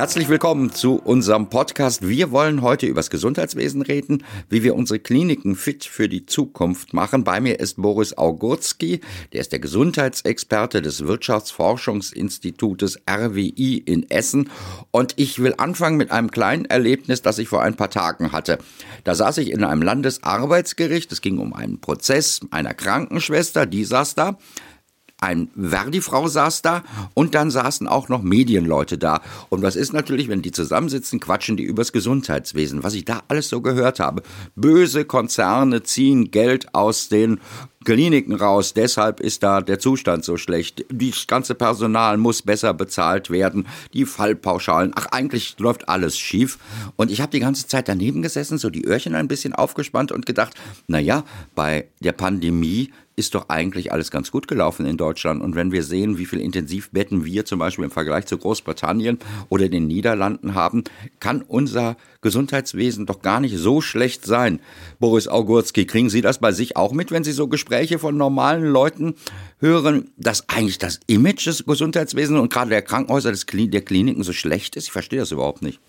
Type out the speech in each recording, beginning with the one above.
Herzlich willkommen zu unserem Podcast. Wir wollen heute über das Gesundheitswesen reden, wie wir unsere Kliniken fit für die Zukunft machen. Bei mir ist Boris Augurski, der ist der Gesundheitsexperte des Wirtschaftsforschungsinstitutes RWI in Essen. Und ich will anfangen mit einem kleinen Erlebnis, das ich vor ein paar Tagen hatte. Da saß ich in einem Landesarbeitsgericht. Es ging um einen Prozess einer Krankenschwester, die saß da ein Verdi-Frau saß da und dann saßen auch noch Medienleute da. Und was ist natürlich, wenn die zusammensitzen, quatschen die übers Gesundheitswesen. Was ich da alles so gehört habe. Böse Konzerne ziehen Geld aus den Kliniken raus. Deshalb ist da der Zustand so schlecht. Das ganze Personal muss besser bezahlt werden. Die Fallpauschalen. Ach, eigentlich läuft alles schief. Und ich habe die ganze Zeit daneben gesessen, so die Öhrchen ein bisschen aufgespannt und gedacht, na ja, bei der Pandemie ist doch eigentlich alles ganz gut gelaufen in Deutschland. Und wenn wir sehen, wie viel Intensivbetten wir zum Beispiel im Vergleich zu Großbritannien oder den Niederlanden haben, kann unser Gesundheitswesen doch gar nicht so schlecht sein. Boris Augurski, kriegen Sie das bei sich auch mit, wenn Sie so Gespräche von normalen Leuten hören, dass eigentlich das Image des Gesundheitswesens und gerade der Krankenhäuser der Kliniken so schlecht ist? Ich verstehe das überhaupt nicht.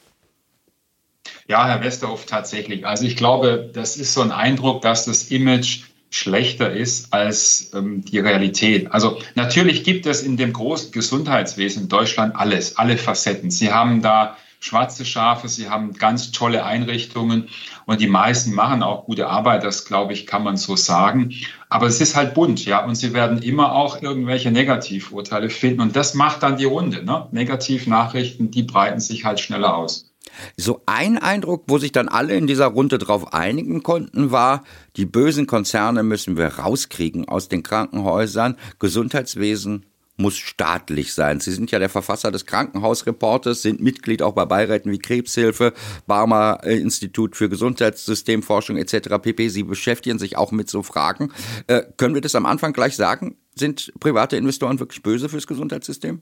Ja, Herr Westerhoff, tatsächlich. Also ich glaube, das ist so ein Eindruck, dass das Image schlechter ist als ähm, die Realität. Also natürlich gibt es in dem großen Gesundheitswesen in Deutschland alles, alle Facetten. Sie haben da schwarze Schafe, sie haben ganz tolle Einrichtungen und die meisten machen auch gute Arbeit, das glaube ich, kann man so sagen. Aber es ist halt bunt, ja, und sie werden immer auch irgendwelche Negativurteile finden und das macht dann die Runde. Ne? Negativnachrichten, die breiten sich halt schneller aus. So ein Eindruck, wo sich dann alle in dieser Runde drauf einigen konnten, war, die bösen Konzerne müssen wir rauskriegen aus den Krankenhäusern. Gesundheitswesen muss staatlich sein. Sie sind ja der Verfasser des Krankenhausreportes, sind Mitglied auch bei Beiräten wie Krebshilfe, Barmer Institut für Gesundheitssystemforschung etc. pp. Sie beschäftigen sich auch mit so Fragen. Äh, können wir das am Anfang gleich sagen? Sind private Investoren wirklich böse fürs Gesundheitssystem?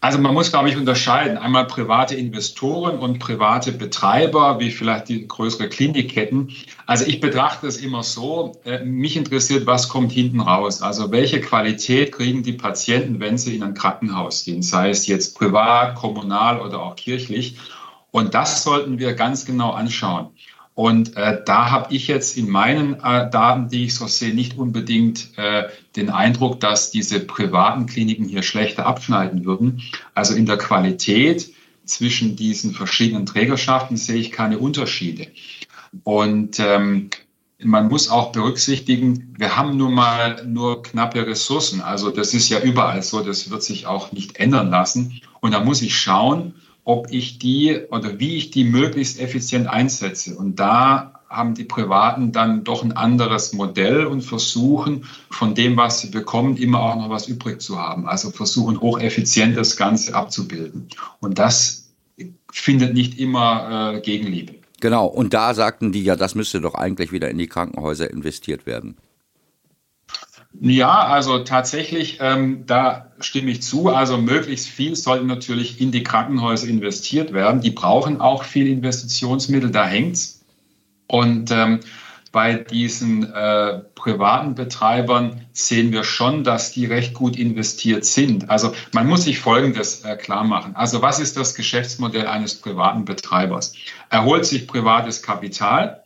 Also man muss, glaube ich, unterscheiden. Einmal private Investoren und private Betreiber, wie vielleicht die größere Klinikketten. Also ich betrachte es immer so, äh, mich interessiert, was kommt hinten raus. Also welche Qualität kriegen die Patienten, wenn sie in ein Krankenhaus gehen, sei es jetzt privat, kommunal oder auch kirchlich. Und das sollten wir ganz genau anschauen. Und äh, da habe ich jetzt in meinen äh, Daten, die ich so sehe, nicht unbedingt äh, den Eindruck, dass diese privaten Kliniken hier schlechter abschneiden würden. Also in der Qualität zwischen diesen verschiedenen Trägerschaften sehe ich keine Unterschiede. Und ähm, man muss auch berücksichtigen, wir haben nun mal nur knappe Ressourcen. Also das ist ja überall so, das wird sich auch nicht ändern lassen. Und da muss ich schauen, ob ich die oder wie ich die möglichst effizient einsetze. Und da haben die Privaten dann doch ein anderes Modell und versuchen von dem, was sie bekommen, immer auch noch was übrig zu haben. Also versuchen hocheffizient das Ganze abzubilden. Und das findet nicht immer äh, Gegenliebe. Genau, und da sagten die ja, das müsste doch eigentlich wieder in die Krankenhäuser investiert werden. Ja, also tatsächlich, ähm, da stimme ich zu. Also möglichst viel sollte natürlich in die Krankenhäuser investiert werden. Die brauchen auch viel Investitionsmittel, da hängt's. Und ähm, bei diesen äh, privaten Betreibern sehen wir schon, dass die recht gut investiert sind. Also man muss sich Folgendes äh, klar machen. Also was ist das Geschäftsmodell eines privaten Betreibers? Er holt sich privates Kapital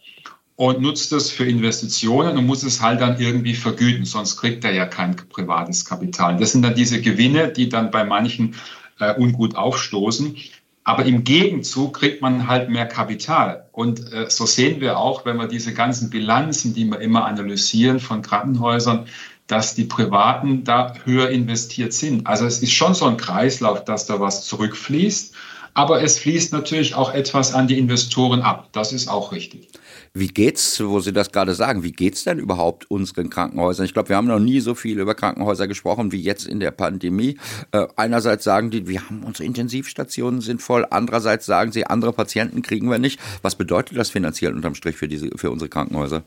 und nutzt es für Investitionen und muss es halt dann irgendwie vergüten, sonst kriegt er ja kein privates Kapital. Das sind dann diese Gewinne, die dann bei manchen äh, ungut aufstoßen. Aber im Gegenzug kriegt man halt mehr Kapital. Und äh, so sehen wir auch, wenn wir diese ganzen Bilanzen, die wir immer analysieren von Krankenhäusern, dass die Privaten da höher investiert sind. Also es ist schon so ein Kreislauf, dass da was zurückfließt. Aber es fließt natürlich auch etwas an die Investoren ab. Das ist auch richtig. Wie geht's, wo Sie das gerade sagen, wie geht's denn überhaupt unseren Krankenhäusern? Ich glaube, wir haben noch nie so viel über Krankenhäuser gesprochen wie jetzt in der Pandemie. Äh, einerseits sagen die, wir haben unsere Intensivstationen sind voll. Andererseits sagen sie, andere Patienten kriegen wir nicht. Was bedeutet das finanziell unterm Strich für diese, für unsere Krankenhäuser?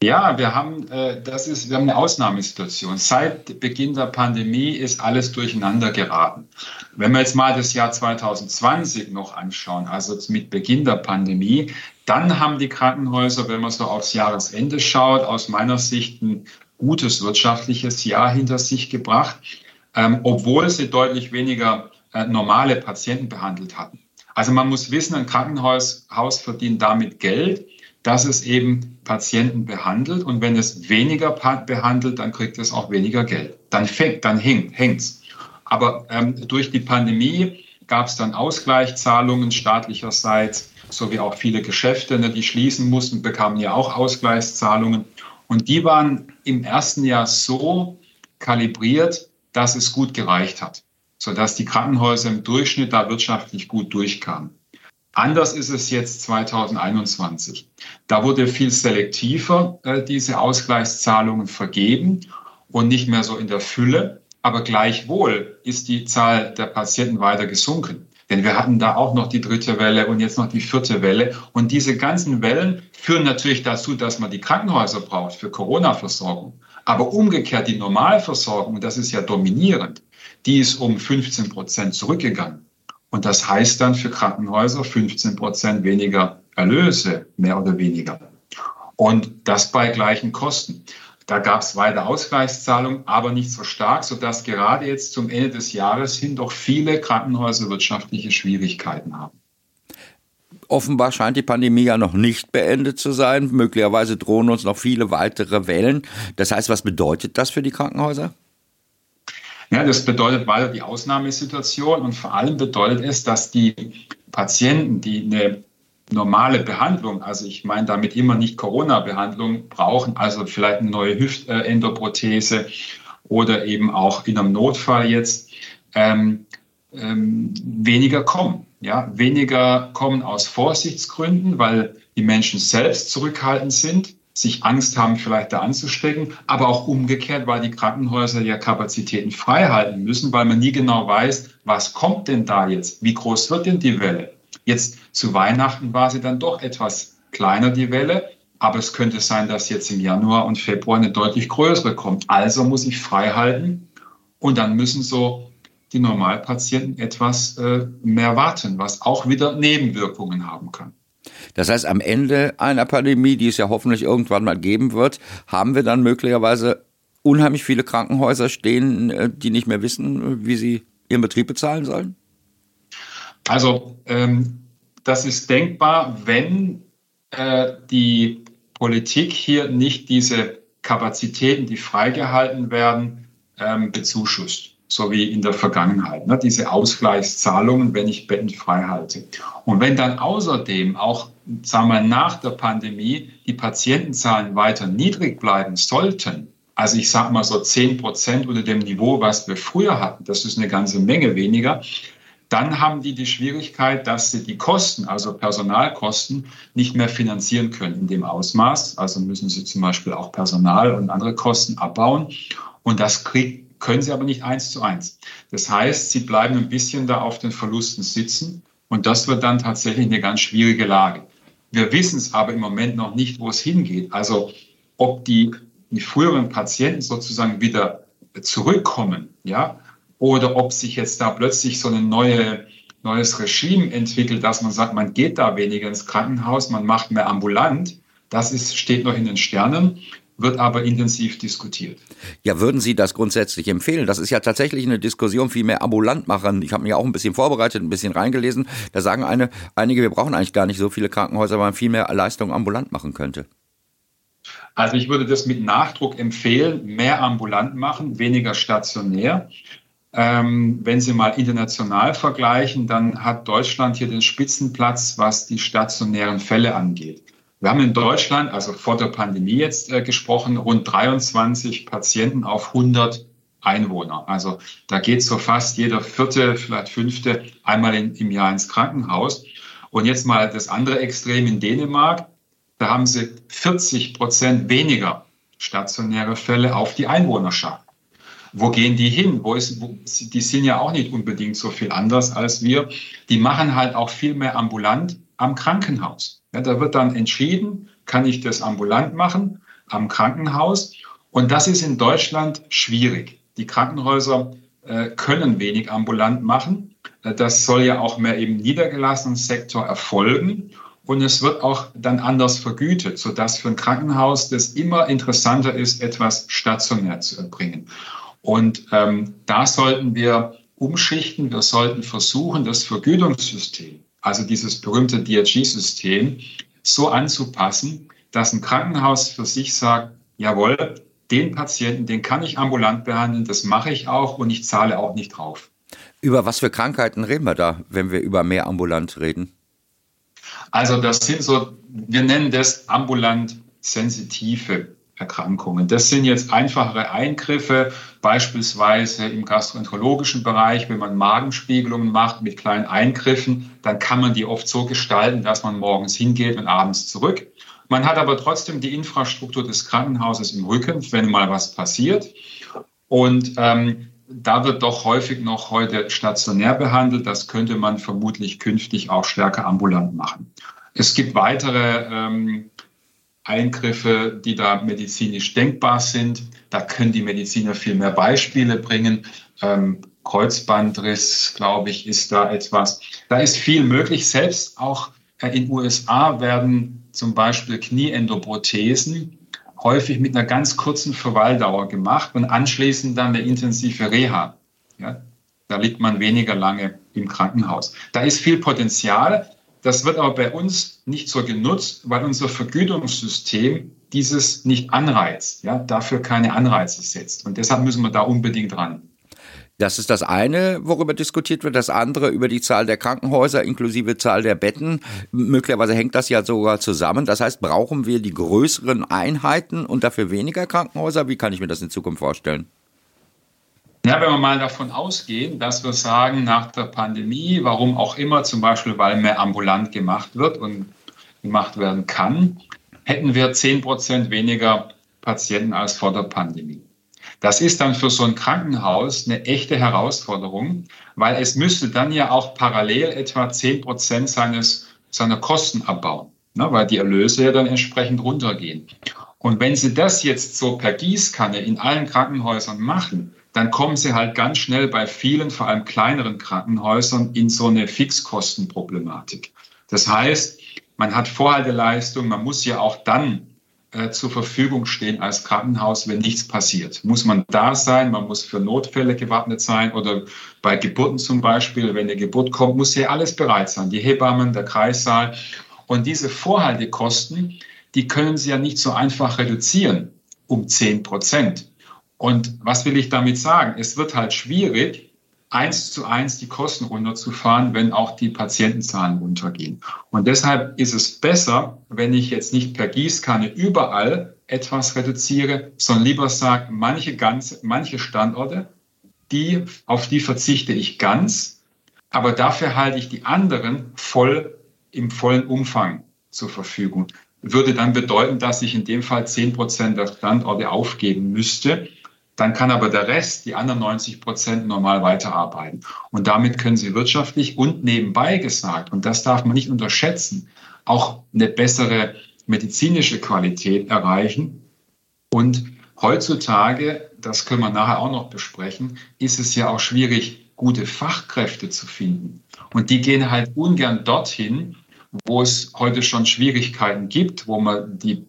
Ja, wir haben, äh, das ist, wir haben eine Ausnahmesituation. Seit Beginn der Pandemie ist alles durcheinander geraten. Wenn wir jetzt mal das Jahr 2020 noch anschauen, also mit Beginn der Pandemie, dann haben die Krankenhäuser, wenn man so aufs Jahresende schaut, aus meiner Sicht ein gutes wirtschaftliches Jahr hinter sich gebracht, ähm, obwohl sie deutlich weniger äh, normale Patienten behandelt hatten. Also man muss wissen, ein Krankenhaus Haus verdient damit Geld, dass es eben Patienten behandelt und wenn es weniger behandelt, dann kriegt es auch weniger Geld. Dann fängt, dann hängt, hängt's. Aber ähm, durch die Pandemie gab es dann Ausgleichszahlungen staatlicherseits, sowie auch viele Geschäfte, ne, die schließen mussten, bekamen ja auch Ausgleichszahlungen. Und die waren im ersten Jahr so kalibriert, dass es gut gereicht hat, sodass die Krankenhäuser im Durchschnitt da wirtschaftlich gut durchkamen. Anders ist es jetzt 2021. Da wurde viel selektiver äh, diese Ausgleichszahlungen vergeben und nicht mehr so in der Fülle. Aber gleichwohl ist die Zahl der Patienten weiter gesunken. Denn wir hatten da auch noch die dritte Welle und jetzt noch die vierte Welle. Und diese ganzen Wellen führen natürlich dazu, dass man die Krankenhäuser braucht für Corona-Versorgung. Aber umgekehrt die Normalversorgung, das ist ja dominierend, die ist um 15 Prozent zurückgegangen. Und das heißt dann für Krankenhäuser 15 Prozent weniger Erlöse, mehr oder weniger. Und das bei gleichen Kosten. Da gab es weiter Ausgleichszahlungen, aber nicht so stark, sodass gerade jetzt zum Ende des Jahres hin doch viele Krankenhäuser wirtschaftliche Schwierigkeiten haben. Offenbar scheint die Pandemie ja noch nicht beendet zu sein. Möglicherweise drohen uns noch viele weitere Wellen. Das heißt, was bedeutet das für die Krankenhäuser? Ja, das bedeutet weiter die Ausnahmesituation und vor allem bedeutet es, dass die Patienten, die eine normale Behandlung, also ich meine damit immer nicht Corona-Behandlung brauchen, also vielleicht eine neue Hüftendoprothese oder eben auch in einem Notfall jetzt, ähm, ähm, weniger kommen. Ja, weniger kommen aus Vorsichtsgründen, weil die Menschen selbst zurückhaltend sind sich Angst haben, vielleicht da anzustecken, aber auch umgekehrt, weil die Krankenhäuser ja Kapazitäten frei halten müssen, weil man nie genau weiß, was kommt denn da jetzt? Wie groß wird denn die Welle? Jetzt zu Weihnachten war sie dann doch etwas kleiner, die Welle, aber es könnte sein, dass jetzt im Januar und Februar eine deutlich größere kommt. Also muss ich frei halten und dann müssen so die Normalpatienten etwas äh, mehr warten, was auch wieder Nebenwirkungen haben kann. Das heißt, am Ende einer Pandemie, die es ja hoffentlich irgendwann mal geben wird, haben wir dann möglicherweise unheimlich viele Krankenhäuser stehen, äh, die nicht mehr wissen, wie sie ihren Betrieb bezahlen sollen? Also ähm, das ist denkbar, wenn äh, die Politik hier nicht diese Kapazitäten, die freigehalten werden, ähm, bezuschusst so wie in der Vergangenheit, ne? diese Ausgleichszahlungen, wenn ich Betten frei halte. Und wenn dann außerdem auch, sagen wir, nach der Pandemie die Patientenzahlen weiter niedrig bleiben sollten, also ich sage mal so 10 Prozent unter dem Niveau, was wir früher hatten, das ist eine ganze Menge weniger, dann haben die die Schwierigkeit, dass sie die Kosten, also Personalkosten, nicht mehr finanzieren können in dem Ausmaß. Also müssen sie zum Beispiel auch Personal und andere Kosten abbauen. Und das kriegt können sie aber nicht eins zu eins. Das heißt, sie bleiben ein bisschen da auf den Verlusten sitzen und das wird dann tatsächlich eine ganz schwierige Lage. Wir wissen es aber im Moment noch nicht, wo es hingeht. Also ob die, die früheren Patienten sozusagen wieder zurückkommen, ja, oder ob sich jetzt da plötzlich so ein neue, neues Regime entwickelt, dass man sagt, man geht da weniger ins Krankenhaus, man macht mehr ambulant. Das ist, steht noch in den Sternen wird aber intensiv diskutiert. Ja, würden Sie das grundsätzlich empfehlen? Das ist ja tatsächlich eine Diskussion, viel mehr ambulant machen. Ich habe mich auch ein bisschen vorbereitet, ein bisschen reingelesen. Da sagen eine, einige, wir brauchen eigentlich gar nicht so viele Krankenhäuser, weil man viel mehr Leistung ambulant machen könnte. Also ich würde das mit Nachdruck empfehlen, mehr ambulant machen, weniger stationär. Ähm, wenn Sie mal international vergleichen, dann hat Deutschland hier den Spitzenplatz, was die stationären Fälle angeht. Wir haben in Deutschland, also vor der Pandemie jetzt äh, gesprochen, rund 23 Patienten auf 100 Einwohner. Also da geht so fast jeder vierte, vielleicht fünfte einmal in, im Jahr ins Krankenhaus. Und jetzt mal das andere Extrem in Dänemark. Da haben sie 40 Prozent weniger stationäre Fälle auf die Einwohnerschaft. Wo gehen die hin? Wo ist, wo, die sind ja auch nicht unbedingt so viel anders als wir. Die machen halt auch viel mehr ambulant am Krankenhaus. Ja, da wird dann entschieden, kann ich das ambulant machen, am Krankenhaus. Und das ist in Deutschland schwierig. Die Krankenhäuser äh, können wenig ambulant machen. Äh, das soll ja auch mehr im niedergelassenen Sektor erfolgen. Und es wird auch dann anders vergütet, sodass für ein Krankenhaus das immer interessanter ist, etwas stationär zu erbringen. Und ähm, da sollten wir umschichten. Wir sollten versuchen, das Vergütungssystem, also dieses berühmte DRG-System, so anzupassen, dass ein Krankenhaus für sich sagt, jawohl, den Patienten, den kann ich ambulant behandeln, das mache ich auch und ich zahle auch nicht drauf. Über was für Krankheiten reden wir da, wenn wir über mehr ambulant reden? Also das sind so, wir nennen das ambulant sensitive Erkrankungen. Das sind jetzt einfachere Eingriffe, beispielsweise im gastroenterologischen Bereich, wenn man Magenspiegelungen macht mit kleinen Eingriffen, dann kann man die oft so gestalten, dass man morgens hingeht und abends zurück. Man hat aber trotzdem die Infrastruktur des Krankenhauses im Rücken, wenn mal was passiert. Und ähm, da wird doch häufig noch heute stationär behandelt. Das könnte man vermutlich künftig auch stärker ambulant machen. Es gibt weitere ähm, Eingriffe, die da medizinisch denkbar sind. Da können die Mediziner viel mehr Beispiele bringen. Ähm, Kreuzbandriss, glaube ich, ist da etwas. Da ist viel möglich. Selbst auch äh, in USA werden zum Beispiel Knieendoprothesen häufig mit einer ganz kurzen Verweildauer gemacht und anschließend dann eine intensive Reha. Ja, da liegt man weniger lange im Krankenhaus. Da ist viel Potenzial. Das wird aber bei uns nicht so genutzt, weil unser Vergütungssystem dieses nicht anreizt, ja, dafür keine Anreize setzt. Und deshalb müssen wir da unbedingt ran. Das ist das eine, worüber diskutiert wird. Das andere über die Zahl der Krankenhäuser inklusive Zahl der Betten. Möglicherweise hängt das ja sogar zusammen. Das heißt, brauchen wir die größeren Einheiten und dafür weniger Krankenhäuser? Wie kann ich mir das in Zukunft vorstellen? Ja, wenn wir mal davon ausgehen, dass wir sagen, nach der Pandemie, warum auch immer, zum Beispiel, weil mehr ambulant gemacht wird und gemacht werden kann, hätten wir 10 Prozent weniger Patienten als vor der Pandemie. Das ist dann für so ein Krankenhaus eine echte Herausforderung, weil es müsste dann ja auch parallel etwa 10 Prozent seines, seiner Kosten abbauen, ne, weil die Erlöse ja dann entsprechend runtergehen. Und wenn Sie das jetzt so per Gießkanne in allen Krankenhäusern machen, dann kommen sie halt ganz schnell bei vielen, vor allem kleineren Krankenhäusern, in so eine Fixkostenproblematik. Das heißt, man hat Vorhalteleistung, man muss ja auch dann äh, zur Verfügung stehen als Krankenhaus, wenn nichts passiert. Muss man da sein, man muss für Notfälle gewappnet sein oder bei Geburten zum Beispiel, wenn eine Geburt kommt, muss ja alles bereit sein. Die Hebammen, der Kreissaal. Und diese Vorhaltekosten, die können Sie ja nicht so einfach reduzieren um 10 Prozent. Und was will ich damit sagen? Es wird halt schwierig, eins zu eins die Kosten runterzufahren, wenn auch die Patientenzahlen runtergehen. Und deshalb ist es besser, wenn ich jetzt nicht per Gießkanne überall etwas reduziere, sondern lieber sage, manche, ganze, manche Standorte, die, auf die verzichte ich ganz, aber dafür halte ich die anderen voll im vollen Umfang zur Verfügung. Würde dann bedeuten, dass ich in dem Fall zehn Prozent der Standorte aufgeben müsste dann kann aber der Rest, die anderen 90 Prozent, normal weiterarbeiten. Und damit können sie wirtschaftlich und nebenbei gesagt, und das darf man nicht unterschätzen, auch eine bessere medizinische Qualität erreichen. Und heutzutage, das können wir nachher auch noch besprechen, ist es ja auch schwierig, gute Fachkräfte zu finden. Und die gehen halt ungern dorthin, wo es heute schon Schwierigkeiten gibt, wo man die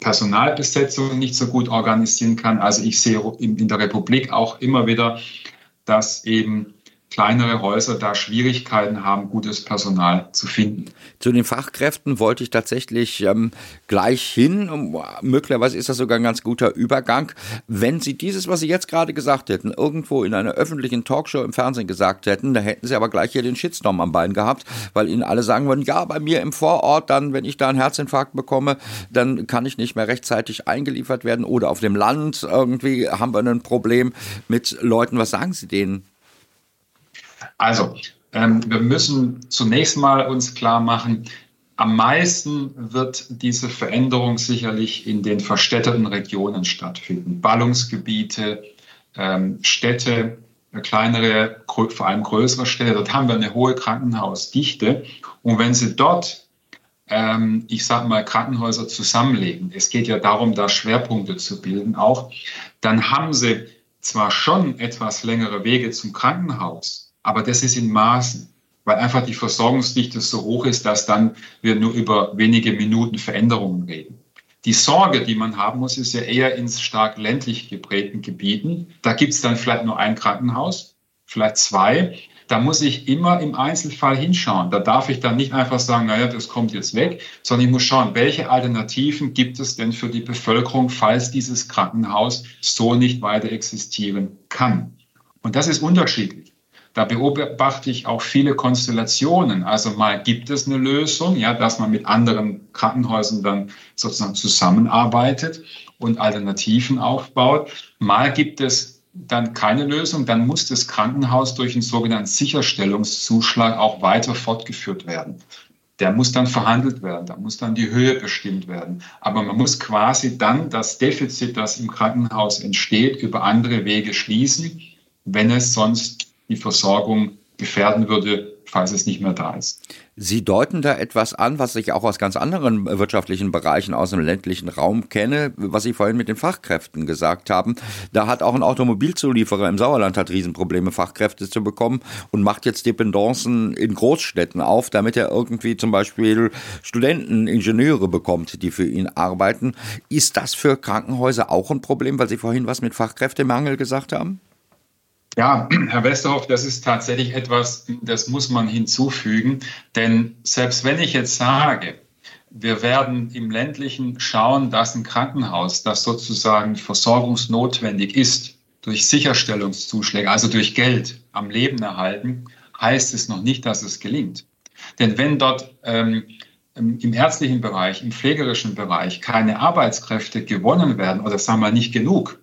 Personalbesetzung nicht so gut organisieren kann. Also ich sehe in der Republik auch immer wieder, dass eben kleinere Häuser da Schwierigkeiten haben, gutes Personal zu finden. Zu den Fachkräften wollte ich tatsächlich ähm, gleich hin. Möglicherweise ist das sogar ein ganz guter Übergang. Wenn Sie dieses, was Sie jetzt gerade gesagt hätten, irgendwo in einer öffentlichen Talkshow im Fernsehen gesagt hätten, da hätten Sie aber gleich hier den Shitstorm am Bein gehabt, weil Ihnen alle sagen würden, ja, bei mir im Vorort, dann, wenn ich da einen Herzinfarkt bekomme, dann kann ich nicht mehr rechtzeitig eingeliefert werden oder auf dem Land irgendwie haben wir ein Problem mit Leuten. Was sagen Sie denen? Also, ähm, wir müssen zunächst mal uns klar machen, am meisten wird diese Veränderung sicherlich in den verstädterten Regionen stattfinden. Ballungsgebiete, ähm, Städte, kleinere, vor allem größere Städte, dort haben wir eine hohe Krankenhausdichte. Und wenn Sie dort ähm, ich sage mal, Krankenhäuser zusammenlegen, es geht ja darum, da Schwerpunkte zu bilden auch, dann haben sie zwar schon etwas längere Wege zum Krankenhaus, aber das ist in Maßen, weil einfach die Versorgungsdichte so hoch ist, dass dann wir nur über wenige Minuten Veränderungen reden. Die Sorge, die man haben muss, ist ja eher in stark ländlich geprägten Gebieten. Da gibt es dann vielleicht nur ein Krankenhaus, vielleicht zwei. Da muss ich immer im Einzelfall hinschauen. Da darf ich dann nicht einfach sagen, naja, das kommt jetzt weg, sondern ich muss schauen, welche Alternativen gibt es denn für die Bevölkerung, falls dieses Krankenhaus so nicht weiter existieren kann. Und das ist unterschiedlich. Da beobachte ich auch viele Konstellationen. Also mal gibt es eine Lösung, ja, dass man mit anderen Krankenhäusern dann sozusagen zusammenarbeitet und Alternativen aufbaut. Mal gibt es dann keine Lösung, dann muss das Krankenhaus durch einen sogenannten Sicherstellungszuschlag auch weiter fortgeführt werden. Der muss dann verhandelt werden, da muss dann die Höhe bestimmt werden. Aber man muss quasi dann das Defizit, das im Krankenhaus entsteht, über andere Wege schließen, wenn es sonst die Versorgung gefährden würde, falls es nicht mehr da ist. Sie deuten da etwas an, was ich auch aus ganz anderen wirtschaftlichen Bereichen aus dem ländlichen Raum kenne, was Sie vorhin mit den Fachkräften gesagt haben. Da hat auch ein Automobilzulieferer im Sauerland hat Riesenprobleme, Fachkräfte zu bekommen und macht jetzt Dependancen in Großstädten auf, damit er irgendwie zum Beispiel Studenten, Ingenieure bekommt, die für ihn arbeiten. Ist das für Krankenhäuser auch ein Problem, weil Sie vorhin was mit Fachkräftemangel gesagt haben? Ja, Herr Westerhoff, das ist tatsächlich etwas, das muss man hinzufügen. Denn selbst wenn ich jetzt sage, wir werden im ländlichen schauen, dass ein Krankenhaus, das sozusagen versorgungsnotwendig ist, durch Sicherstellungszuschläge, also durch Geld am Leben erhalten, heißt es noch nicht, dass es gelingt. Denn wenn dort ähm, im ärztlichen Bereich, im pflegerischen Bereich keine Arbeitskräfte gewonnen werden oder sagen wir nicht genug,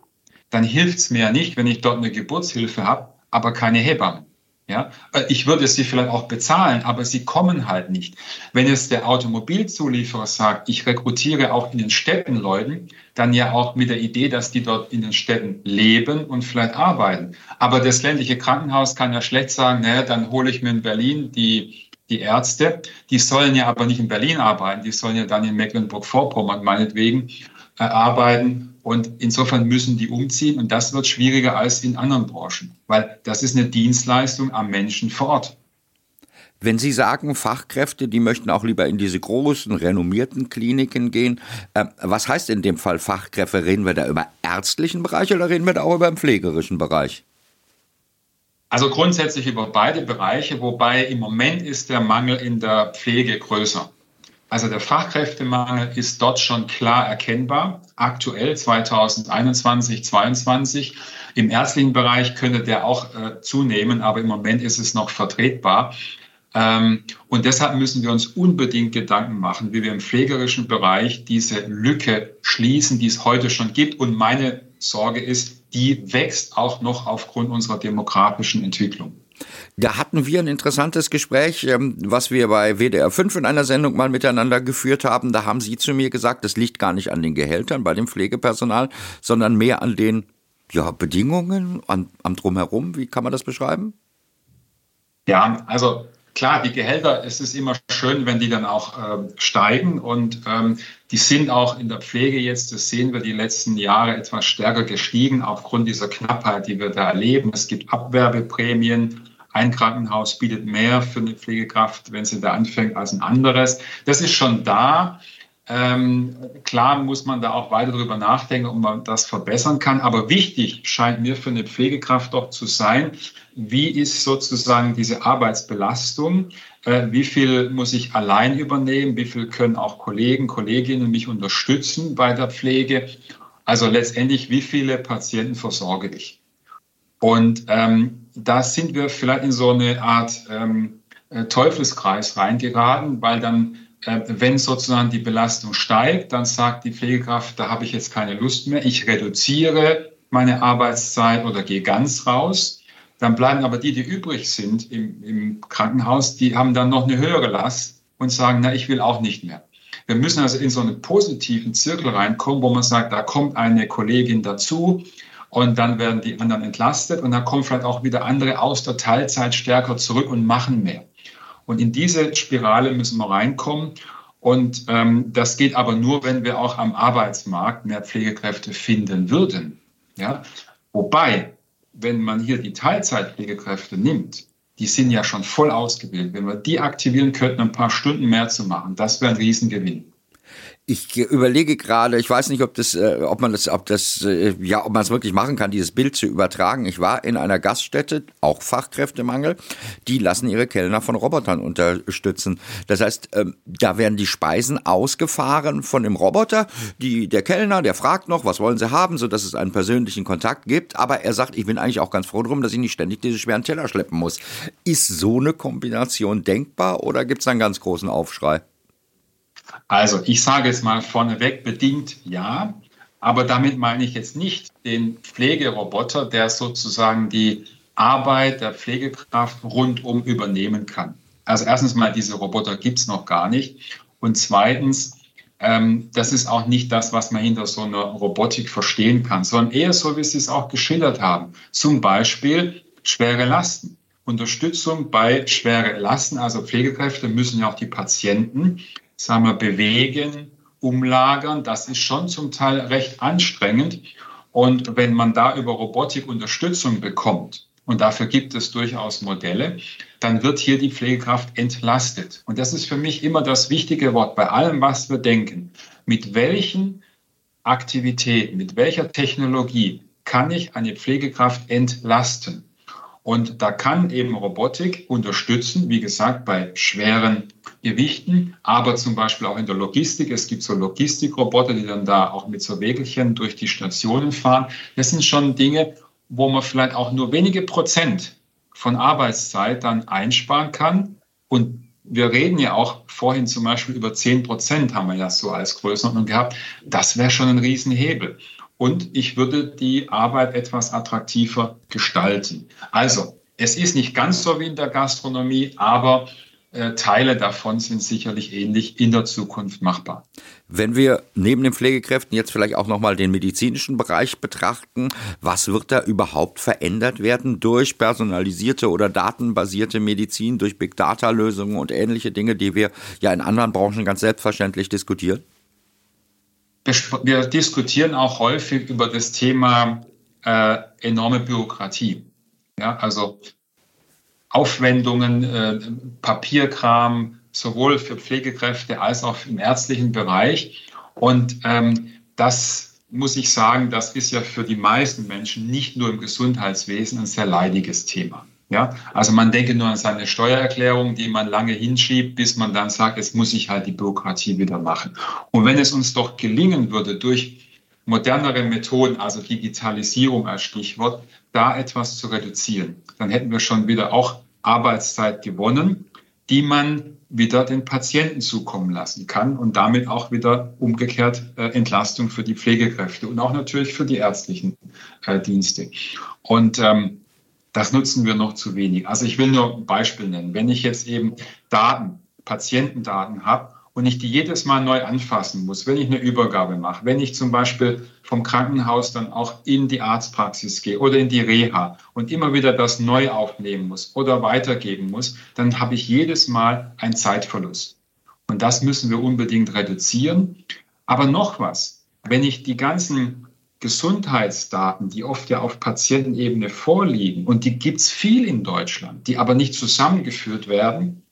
dann hilft es mir ja nicht, wenn ich dort eine Geburtshilfe habe, aber keine Hebammen. Ja, äh, ich würde sie vielleicht auch bezahlen, aber sie kommen halt nicht. Wenn es der Automobilzulieferer sagt, ich rekrutiere auch in den Städten Leute, dann ja auch mit der Idee, dass die dort in den Städten leben und vielleicht arbeiten. Aber das ländliche Krankenhaus kann ja schlecht sagen, naja, dann hole ich mir in Berlin die, die Ärzte. Die sollen ja aber nicht in Berlin arbeiten, die sollen ja dann in Mecklenburg-Vorpommern meinetwegen äh, arbeiten und insofern müssen die umziehen und das wird schwieriger als in anderen Branchen, weil das ist eine Dienstleistung am Menschen vor Ort. Wenn Sie sagen, Fachkräfte, die möchten auch lieber in diese großen, renommierten Kliniken gehen, äh, was heißt in dem Fall Fachkräfte? Reden wir da über ärztlichen Bereich oder reden wir da auch über den pflegerischen Bereich? Also grundsätzlich über beide Bereiche, wobei im Moment ist der Mangel in der Pflege größer. Also der Fachkräftemangel ist dort schon klar erkennbar. Aktuell 2021, 2022. Im ärztlichen Bereich könnte der auch äh, zunehmen, aber im Moment ist es noch vertretbar. Ähm, und deshalb müssen wir uns unbedingt Gedanken machen, wie wir im pflegerischen Bereich diese Lücke schließen, die es heute schon gibt. Und meine Sorge ist, die wächst auch noch aufgrund unserer demografischen Entwicklung. Da hatten wir ein interessantes Gespräch, ähm, was wir bei WDR 5 in einer Sendung mal miteinander geführt haben. Da haben Sie zu mir gesagt, das liegt gar nicht an den Gehältern bei dem Pflegepersonal, sondern mehr an den ja, Bedingungen, an, am Drumherum. Wie kann man das beschreiben? Ja, also klar, die Gehälter, es ist immer schön, wenn die dann auch äh, steigen und ähm, die sind auch in der Pflege jetzt, das sehen wir die letzten Jahre etwas stärker gestiegen aufgrund dieser Knappheit, die wir da erleben. Es gibt Abwerbeprämien. Ein Krankenhaus bietet mehr für eine Pflegekraft, wenn sie da anfängt, als ein anderes. Das ist schon da. Ähm, klar muss man da auch weiter darüber nachdenken, ob man das verbessern kann. Aber wichtig scheint mir für eine Pflegekraft doch zu sein, wie ist sozusagen diese Arbeitsbelastung? Äh, wie viel muss ich allein übernehmen? Wie viel können auch Kollegen, Kolleginnen mich unterstützen bei der Pflege? Also letztendlich, wie viele Patienten versorge ich? Und ähm, da sind wir vielleicht in so eine Art ähm, äh, Teufelskreis reingeraten, weil dann äh, wenn sozusagen die Belastung steigt, dann sagt die Pflegekraft, da habe ich jetzt keine Lust mehr, ich reduziere meine Arbeitszeit oder gehe ganz raus. Dann bleiben aber die, die übrig sind im, im Krankenhaus, die haben dann noch eine höhere Last und sagen, na, ich will auch nicht mehr. Wir müssen also in so einen positiven Zirkel reinkommen, wo man sagt, da kommt eine Kollegin dazu und dann werden die anderen entlastet und dann kommen vielleicht auch wieder andere aus der Teilzeit stärker zurück und machen mehr. Und in diese Spirale müssen wir reinkommen. Und ähm, das geht aber nur, wenn wir auch am Arbeitsmarkt mehr Pflegekräfte finden würden. Ja? Wobei, wenn man hier die Teilzeitpflegekräfte nimmt, die sind ja schon voll ausgebildet. Wenn wir die aktivieren könnten, ein paar Stunden mehr zu machen, das wäre ein Riesengewinn. Ich überlege gerade, ich weiß nicht, ob das, äh, ob man das, ob das, äh, ja, ob man es wirklich machen kann, dieses Bild zu übertragen. Ich war in einer Gaststätte, auch Fachkräftemangel, die lassen ihre Kellner von Robotern unterstützen. Das heißt, ähm, da werden die Speisen ausgefahren von dem Roboter. Die, der Kellner, der fragt noch, was wollen sie haben, so dass es einen persönlichen Kontakt gibt. Aber er sagt, ich bin eigentlich auch ganz froh drum, dass ich nicht ständig diese schweren Teller schleppen muss. Ist so eine Kombination denkbar oder gibt es einen ganz großen Aufschrei? Also ich sage es mal vorneweg, bedingt ja, aber damit meine ich jetzt nicht den Pflegeroboter, der sozusagen die Arbeit der Pflegekraft rundum übernehmen kann. Also erstens mal, diese Roboter gibt es noch gar nicht. Und zweitens, ähm, das ist auch nicht das, was man hinter so einer Robotik verstehen kann, sondern eher so, wie Sie es auch geschildert haben. Zum Beispiel schwere Lasten. Unterstützung bei schwere Lasten, also Pflegekräfte müssen ja auch die Patienten sagen wir, bewegen, umlagern. Das ist schon zum Teil recht anstrengend. Und wenn man da über Robotik Unterstützung bekommt, und dafür gibt es durchaus Modelle, dann wird hier die Pflegekraft entlastet. Und das ist für mich immer das wichtige Wort bei allem, was wir denken. Mit welchen Aktivitäten, mit welcher Technologie kann ich eine Pflegekraft entlasten? Und da kann eben Robotik unterstützen, wie gesagt, bei schweren Gewichten, aber zum Beispiel auch in der Logistik. Es gibt so Logistikroboter, die dann da auch mit so Wägelchen durch die Stationen fahren. Das sind schon Dinge, wo man vielleicht auch nur wenige Prozent von Arbeitszeit dann einsparen kann. Und wir reden ja auch vorhin zum Beispiel über 10 Prozent haben wir ja so als Größenordnung gehabt. Das wäre schon ein Riesenhebel. Und ich würde die Arbeit etwas attraktiver gestalten. Also, es ist nicht ganz so wie in der Gastronomie, aber äh, Teile davon sind sicherlich ähnlich in der Zukunft machbar. Wenn wir neben den Pflegekräften jetzt vielleicht auch nochmal den medizinischen Bereich betrachten, was wird da überhaupt verändert werden durch personalisierte oder datenbasierte Medizin, durch Big Data Lösungen und ähnliche Dinge, die wir ja in anderen Branchen ganz selbstverständlich diskutieren? Wir diskutieren auch häufig über das Thema äh, enorme Bürokratie. Ja, also Aufwendungen, äh, Papierkram, sowohl für Pflegekräfte als auch im ärztlichen Bereich. Und ähm, das muss ich sagen, das ist ja für die meisten Menschen nicht nur im Gesundheitswesen ein sehr leidiges Thema. Ja, also man denke nur an seine Steuererklärung, die man lange hinschiebt, bis man dann sagt, jetzt muss ich halt die Bürokratie wieder machen. Und wenn es uns doch gelingen würde, durch modernere Methoden, also Digitalisierung als Stichwort, da etwas zu reduzieren, dann hätten wir schon wieder auch Arbeitszeit gewonnen, die man wieder den Patienten zukommen lassen kann und damit auch wieder umgekehrt äh, Entlastung für die Pflegekräfte und auch natürlich für die ärztlichen äh, Dienste. Und ähm, das nutzen wir noch zu wenig. Also ich will nur ein Beispiel nennen. Wenn ich jetzt eben Daten, Patientendaten habe und ich die jedes Mal neu anfassen muss, wenn ich eine Übergabe mache, wenn ich zum Beispiel vom Krankenhaus dann auch in die Arztpraxis gehe oder in die Reha und immer wieder das neu aufnehmen muss oder weitergeben muss, dann habe ich jedes Mal einen Zeitverlust. Und das müssen wir unbedingt reduzieren. Aber noch was, wenn ich die ganzen Gesundheitsdaten, die oft ja auf Patientenebene vorliegen, und die gibt es viel in Deutschland, die aber nicht zusammengeführt werden,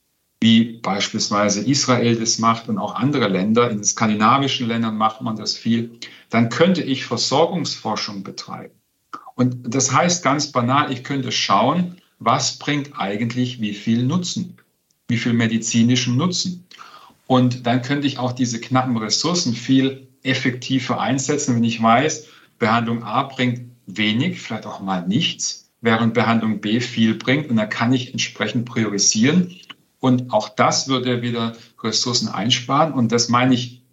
wie beispielsweise Israel das macht und auch andere Länder, in skandinavischen Ländern macht man das viel, dann könnte ich Versorgungsforschung betreiben. Und das heißt ganz banal, ich könnte schauen, was bringt eigentlich wie viel Nutzen, wie viel medizinischen Nutzen. Und dann könnte ich auch diese knappen Ressourcen viel effektiver einsetzen, wenn ich weiß, Behandlung A bringt wenig, vielleicht auch mal nichts, während Behandlung B viel bringt. Und dann kann ich entsprechend priorisieren und auch das würde wieder Ressourcen einsparen. Und das meine ich,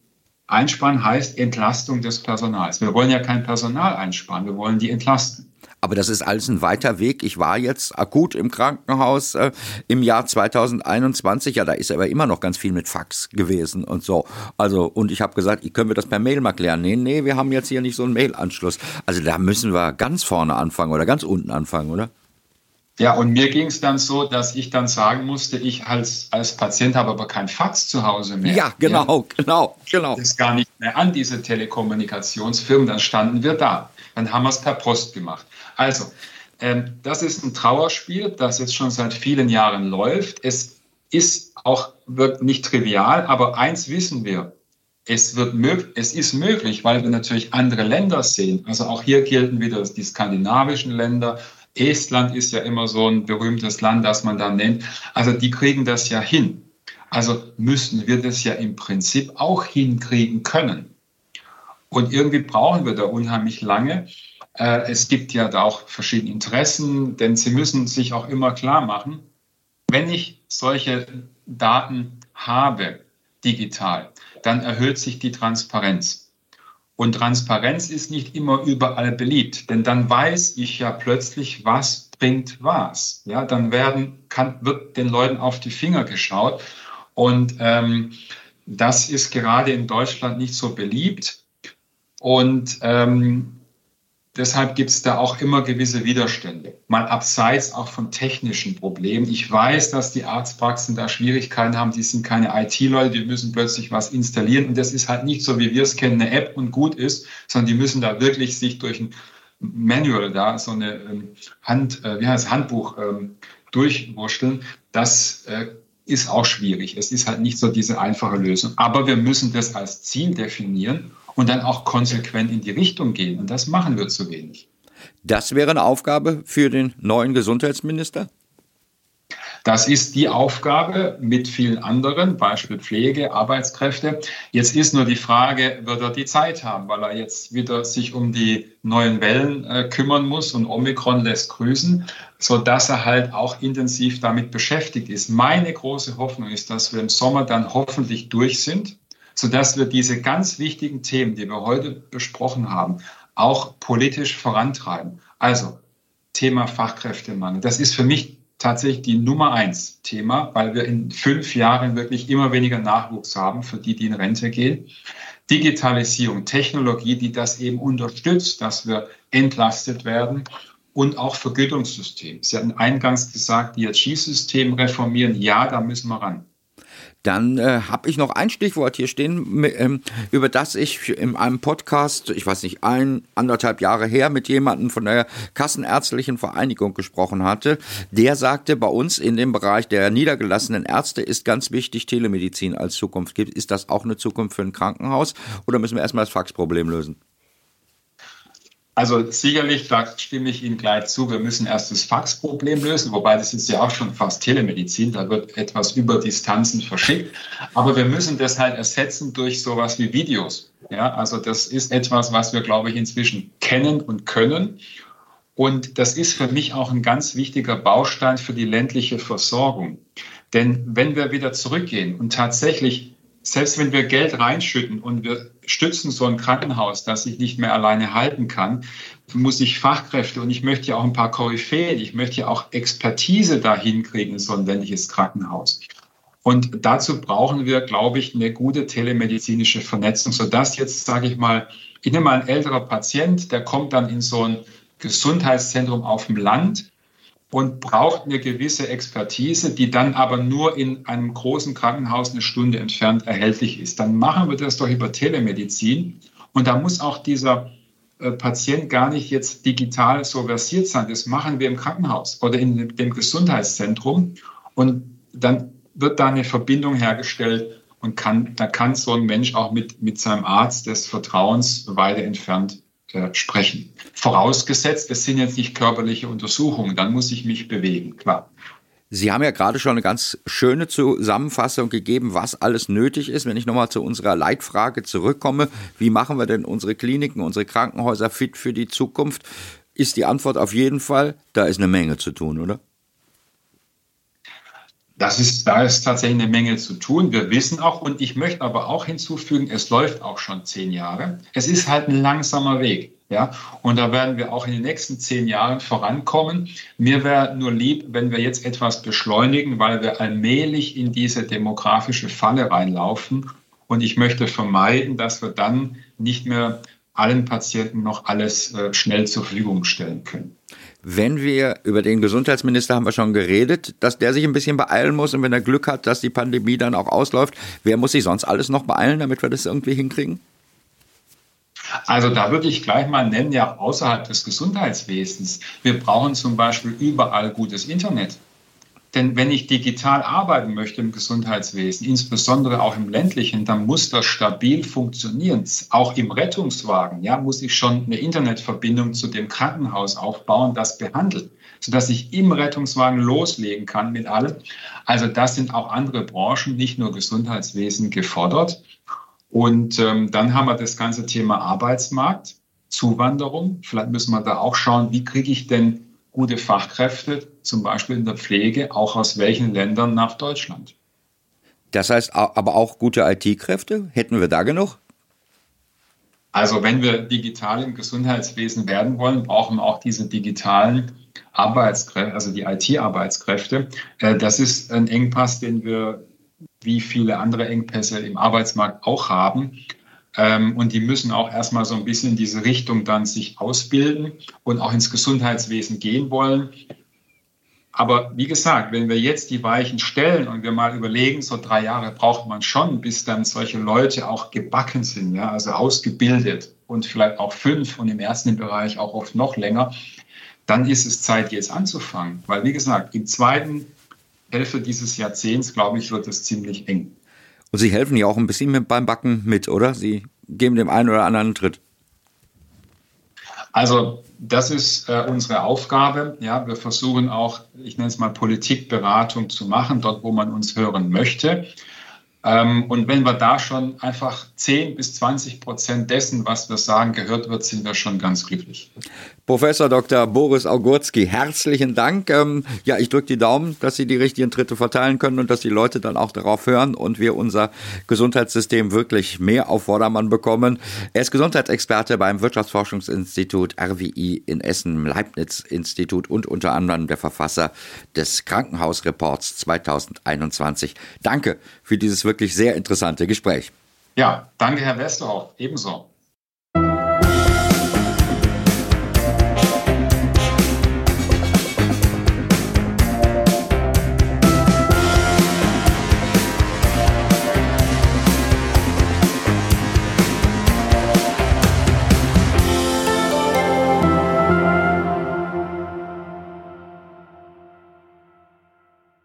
einsparen heißt Entlastung des Personals. Wir wollen ja kein Personal einsparen, wir wollen die entlasten. Aber das ist alles ein weiter Weg. Ich war jetzt akut im Krankenhaus äh, im Jahr 2021. Ja, da ist aber immer noch ganz viel mit Fax gewesen und so. Also, und ich habe gesagt, können wir das per Mail mal klären? Nee, nee, wir haben jetzt hier nicht so einen Mail-Anschluss. Also da müssen wir ganz vorne anfangen oder ganz unten anfangen, oder? Ja, und mir ging es dann so, dass ich dann sagen musste, ich als, als Patient habe aber kein Fax zu Hause mehr. Ja, genau, ja. genau, genau. Das ist gar nicht mehr an diese Telekommunikationsfirmen. Dann standen wir da. Dann haben wir es per Post gemacht. Also, ähm, das ist ein Trauerspiel, das jetzt schon seit vielen Jahren läuft. Es ist auch wird nicht trivial, aber eins wissen wir. Es, wird es ist möglich, weil wir natürlich andere Länder sehen. Also auch hier gelten wieder die skandinavischen Länder, Estland ist ja immer so ein berühmtes Land, das man da nennt. Also die kriegen das ja hin. Also müssten wir das ja im Prinzip auch hinkriegen können. Und irgendwie brauchen wir da unheimlich lange. Äh, es gibt ja da auch verschiedene Interessen, denn Sie müssen sich auch immer klar machen, wenn ich solche Daten habe, digital, dann erhöht sich die Transparenz. Und Transparenz ist nicht immer überall beliebt, denn dann weiß ich ja plötzlich, was bringt was. Ja, dann werden, kann, wird den Leuten auf die Finger geschaut. Und ähm, das ist gerade in Deutschland nicht so beliebt. Und ähm, Deshalb gibt es da auch immer gewisse Widerstände, mal abseits auch von technischen Problemen. Ich weiß, dass die Arztpraxen da Schwierigkeiten haben, die sind keine IT-Leute, die müssen plötzlich was installieren und das ist halt nicht so, wie wir es kennen, eine App und gut ist, sondern die müssen da wirklich sich durch ein Manual da, so eine ähm, Hand, äh, wie heißt Handbuch ähm, durchwurschteln. Das äh, ist auch schwierig. Es ist halt nicht so diese einfache Lösung. Aber wir müssen das als Ziel definieren und dann auch konsequent in die Richtung gehen. Und das machen wir zu wenig. Das wäre eine Aufgabe für den neuen Gesundheitsminister? Das ist die Aufgabe mit vielen anderen, Beispiel Pflege, Arbeitskräfte. Jetzt ist nur die Frage, wird er die Zeit haben, weil er jetzt wieder sich um die neuen Wellen äh, kümmern muss und Omikron lässt grüßen, so dass er halt auch intensiv damit beschäftigt ist. Meine große Hoffnung ist, dass wir im Sommer dann hoffentlich durch sind sodass wir diese ganz wichtigen Themen, die wir heute besprochen haben, auch politisch vorantreiben. Also Thema Fachkräftemangel. Das ist für mich tatsächlich die Nummer eins Thema, weil wir in fünf Jahren wirklich immer weniger Nachwuchs haben für die, die in Rente gehen. Digitalisierung, Technologie, die das eben unterstützt, dass wir entlastet werden und auch Vergütungssystem. Sie hatten eingangs gesagt, DRG-System reformieren. Ja, da müssen wir ran. Dann äh, habe ich noch ein Stichwort hier stehen, ähm, über das ich in einem Podcast, ich weiß nicht, ein, anderthalb Jahre her mit jemandem von der Kassenärztlichen Vereinigung gesprochen hatte. Der sagte, bei uns in dem Bereich der niedergelassenen Ärzte ist ganz wichtig Telemedizin als Zukunft. Ist das auch eine Zukunft für ein Krankenhaus oder müssen wir erstmal das Faxproblem lösen? Also sicherlich, da stimme ich Ihnen gleich zu, wir müssen erst das Faxproblem lösen, wobei das ist ja auch schon fast Telemedizin, da wird etwas über Distanzen verschickt. Aber wir müssen das halt ersetzen durch sowas wie Videos. Ja, also das ist etwas, was wir, glaube ich, inzwischen kennen und können. Und das ist für mich auch ein ganz wichtiger Baustein für die ländliche Versorgung. Denn wenn wir wieder zurückgehen und tatsächlich selbst wenn wir Geld reinschütten und wir stützen so ein Krankenhaus, das sich nicht mehr alleine halten kann, muss ich Fachkräfte und ich möchte ja auch ein paar Koryphäen, ich möchte ja auch Expertise dahin kriegen in so ein ländliches Krankenhaus. Und dazu brauchen wir, glaube ich, eine gute telemedizinische Vernetzung, sodass jetzt, sage ich mal, ich nehme mal ein älterer Patient, der kommt dann in so ein Gesundheitszentrum auf dem Land und braucht eine gewisse Expertise, die dann aber nur in einem großen Krankenhaus eine Stunde entfernt erhältlich ist. Dann machen wir das doch über Telemedizin und da muss auch dieser äh, Patient gar nicht jetzt digital so versiert sein. Das machen wir im Krankenhaus oder in dem Gesundheitszentrum und dann wird da eine Verbindung hergestellt und kann, da kann so ein Mensch auch mit, mit seinem Arzt des Vertrauens weiter entfernt sprechen. Vorausgesetzt, es sind jetzt nicht körperliche Untersuchungen, dann muss ich mich bewegen, klar. Sie haben ja gerade schon eine ganz schöne Zusammenfassung gegeben, was alles nötig ist. Wenn ich nochmal zu unserer Leitfrage zurückkomme, wie machen wir denn unsere Kliniken, unsere Krankenhäuser fit für die Zukunft, ist die Antwort auf jeden Fall, da ist eine Menge zu tun, oder? Das ist, da ist tatsächlich eine Menge zu tun. Wir wissen auch, und ich möchte aber auch hinzufügen, es läuft auch schon zehn Jahre. Es ist halt ein langsamer Weg. Ja, und da werden wir auch in den nächsten zehn Jahren vorankommen. Mir wäre nur lieb, wenn wir jetzt etwas beschleunigen, weil wir allmählich in diese demografische Falle reinlaufen. Und ich möchte vermeiden, dass wir dann nicht mehr allen Patienten noch alles äh, schnell zur Verfügung stellen können. Wenn wir über den Gesundheitsminister haben wir schon geredet, dass der sich ein bisschen beeilen muss und wenn er Glück hat, dass die Pandemie dann auch ausläuft, wer muss sich sonst alles noch beeilen, damit wir das irgendwie hinkriegen? Also da würde ich gleich mal nennen, ja außerhalb des Gesundheitswesens. Wir brauchen zum Beispiel überall gutes Internet. Denn wenn ich digital arbeiten möchte im Gesundheitswesen, insbesondere auch im ländlichen, dann muss das stabil funktionieren. Auch im Rettungswagen ja, muss ich schon eine Internetverbindung zu dem Krankenhaus aufbauen, das behandelt, sodass ich im Rettungswagen loslegen kann mit allem. Also das sind auch andere Branchen, nicht nur Gesundheitswesen gefordert. Und ähm, dann haben wir das ganze Thema Arbeitsmarkt, Zuwanderung. Vielleicht müssen wir da auch schauen, wie kriege ich denn gute Fachkräfte, zum Beispiel in der Pflege, auch aus welchen Ländern nach Deutschland. Das heißt aber auch gute IT-Kräfte? Hätten wir da genug? Also wenn wir digital im Gesundheitswesen werden wollen, brauchen wir auch diese digitalen Arbeitskräfte, also die IT-Arbeitskräfte. Äh, das ist ein Engpass, den wir wie viele andere Engpässe im Arbeitsmarkt auch haben. Ähm, und die müssen auch erstmal so ein bisschen in diese Richtung dann sich ausbilden und auch ins Gesundheitswesen gehen wollen. Aber wie gesagt, wenn wir jetzt die Weichen stellen und wir mal überlegen, so drei Jahre braucht man schon, bis dann solche Leute auch gebacken sind, ja, also ausgebildet und vielleicht auch fünf und im ersten Bereich auch oft noch länger, dann ist es Zeit, jetzt anzufangen. Weil, wie gesagt, im zweiten Hälfte dieses Jahrzehnts, glaube ich, wird es ziemlich eng. Und Sie helfen ja auch ein bisschen mit, beim Backen mit, oder? Sie geben dem einen oder anderen einen Tritt. Also das ist äh, unsere Aufgabe. Ja, wir versuchen auch, ich nenne es mal Politikberatung zu machen, dort, wo man uns hören möchte. Ähm, und wenn wir da schon einfach 10 bis 20 Prozent dessen, was wir sagen, gehört wird, sind wir schon ganz glücklich. Professor Dr. Boris Augurski, herzlichen Dank. Ähm, ja, ich drücke die Daumen, dass Sie die richtigen Tritte verteilen können und dass die Leute dann auch darauf hören und wir unser Gesundheitssystem wirklich mehr auf Vordermann bekommen. Er ist Gesundheitsexperte beim Wirtschaftsforschungsinstitut RWI in Essen, Leibniz-Institut und unter anderem der Verfasser des Krankenhausreports 2021. Danke für dieses wirklich sehr interessante Gespräch. Ja, danke, Herr Westerhoff. Ebenso.